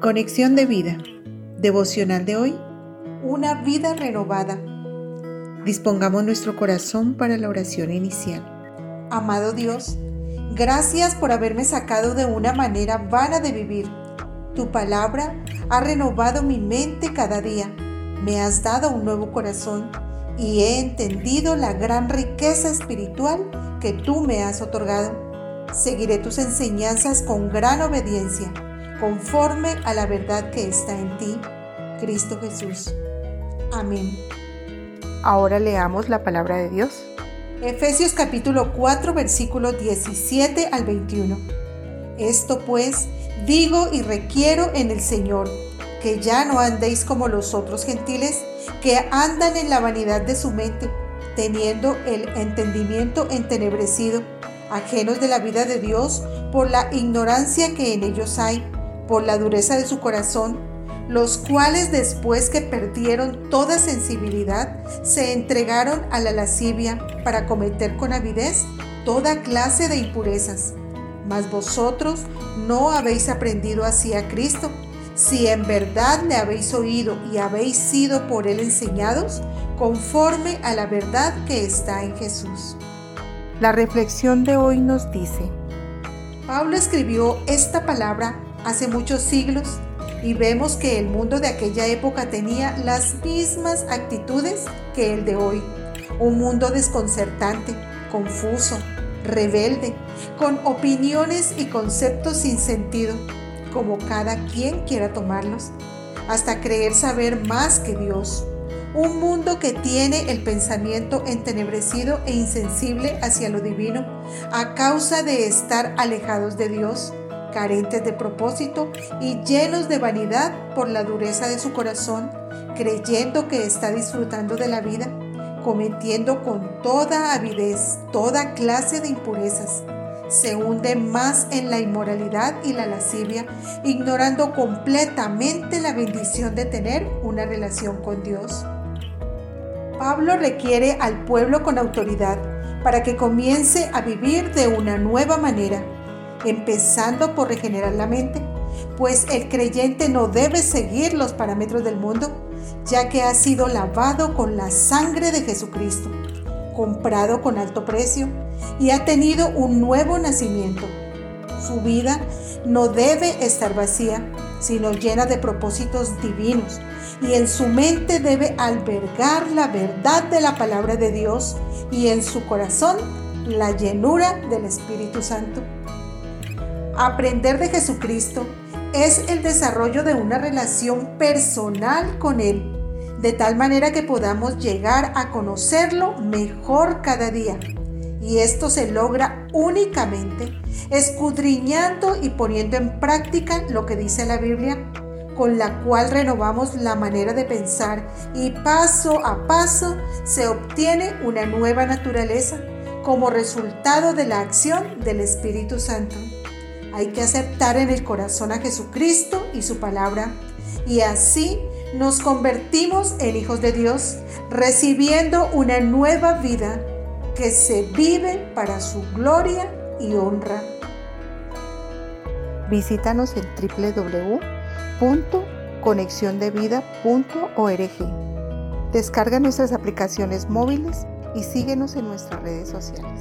Conexión de vida. Devocional de hoy. Una vida renovada. Dispongamos nuestro corazón para la oración inicial. Amado Dios, gracias por haberme sacado de una manera vana de vivir. Tu palabra ha renovado mi mente cada día. Me has dado un nuevo corazón y he entendido la gran riqueza espiritual que tú me has otorgado. Seguiré tus enseñanzas con gran obediencia conforme a la verdad que está en ti, Cristo Jesús. Amén. Ahora leamos la palabra de Dios. Efesios capítulo 4 versículos 17 al 21. Esto pues digo y requiero en el Señor, que ya no andéis como los otros gentiles, que andan en la vanidad de su mente, teniendo el entendimiento entenebrecido, ajenos de la vida de Dios por la ignorancia que en ellos hay por la dureza de su corazón, los cuales después que perdieron toda sensibilidad, se entregaron a la lascivia para cometer con avidez toda clase de impurezas. Mas vosotros no habéis aprendido así a Cristo. Si en verdad le habéis oído y habéis sido por él enseñados, conforme a la verdad que está en Jesús. La reflexión de hoy nos dice, Pablo escribió esta palabra hace muchos siglos y vemos que el mundo de aquella época tenía las mismas actitudes que el de hoy. Un mundo desconcertante, confuso, rebelde, con opiniones y conceptos sin sentido, como cada quien quiera tomarlos, hasta creer saber más que Dios. Un mundo que tiene el pensamiento entenebrecido e insensible hacia lo divino a causa de estar alejados de Dios carentes de propósito y llenos de vanidad por la dureza de su corazón, creyendo que está disfrutando de la vida, cometiendo con toda avidez toda clase de impurezas. Se hunde más en la inmoralidad y la lascivia, ignorando completamente la bendición de tener una relación con Dios. Pablo requiere al pueblo con autoridad para que comience a vivir de una nueva manera empezando por regenerar la mente, pues el creyente no debe seguir los parámetros del mundo, ya que ha sido lavado con la sangre de Jesucristo, comprado con alto precio y ha tenido un nuevo nacimiento. Su vida no debe estar vacía, sino llena de propósitos divinos, y en su mente debe albergar la verdad de la palabra de Dios y en su corazón la llenura del Espíritu Santo. Aprender de Jesucristo es el desarrollo de una relación personal con Él, de tal manera que podamos llegar a conocerlo mejor cada día. Y esto se logra únicamente escudriñando y poniendo en práctica lo que dice la Biblia, con la cual renovamos la manera de pensar y paso a paso se obtiene una nueva naturaleza como resultado de la acción del Espíritu Santo. Hay que aceptar en el corazón a Jesucristo y su palabra y así nos convertimos en hijos de Dios, recibiendo una nueva vida que se vive para su gloria y honra. Visítanos en www.conexiondevida.org. Descarga nuestras aplicaciones móviles y síguenos en nuestras redes sociales.